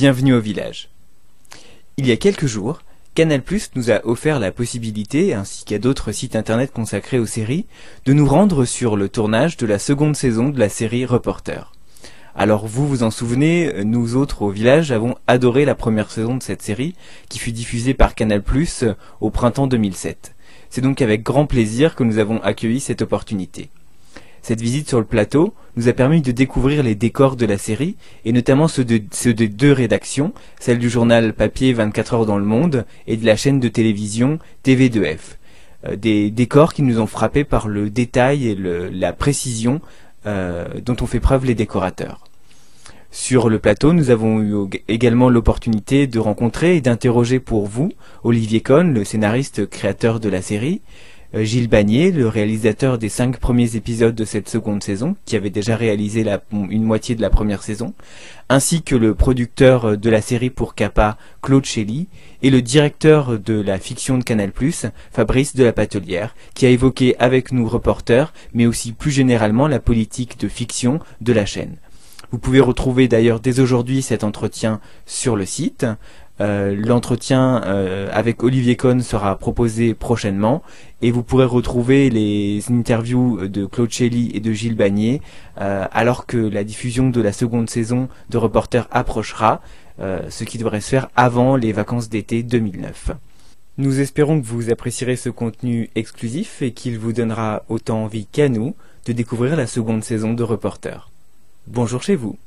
bienvenue au village. Il y a quelques jours, Canal nous a offert la possibilité, ainsi qu'à d'autres sites internet consacrés aux séries, de nous rendre sur le tournage de la seconde saison de la série Reporter. Alors vous vous en souvenez, nous autres au village avons adoré la première saison de cette série, qui fut diffusée par Canal au printemps 2007. C'est donc avec grand plaisir que nous avons accueilli cette opportunité. Cette visite sur le plateau nous a permis de découvrir les décors de la série, et notamment ceux, de, deux rédactions, celle du journal papier 24 heures dans le monde et de la chaîne de télévision TV2F. Euh, des décors qui nous ont frappés par le détail et la précision euh, dont ont fait preuve les décorateurs. Sur le plateau, nous avons eu également l'opportunité de rencontrer et d'interroger pour vous Olivier Cohn, le scénariste créateur de la série, Gilles Bagné, le réalisateur des cinq premiers épisodes de cette seconde saison, qui avait déjà réalisé une moitié de la première saison, ainsi que le producteur de la série pour Kappa, Claude Shelley, et le directeur de la fiction de Canal+, Fabrice de la Patelière, qui a évoqué avec nous reporters, mais aussi plus généralement la politique de fiction de la chaîne. Vous pouvez retrouver d'ailleurs dès aujourd'hui cet entretien sur le site. Euh, l'entretien euh, avec Olivier Cohn sera proposé prochainement et vous pourrez retrouver les interviews de Claude Shelley et de Gilles Bagné euh, alors que la diffusion de la seconde saison de Reporter approchera, ce qui devrait se faire avant les vacances d'été 2009. Nous espérons que vous apprécierez ce contenu exclusif et qu'il vous donnera autant envie qu'à nous de découvrir la seconde saison de Reporter. Bonjour chez vous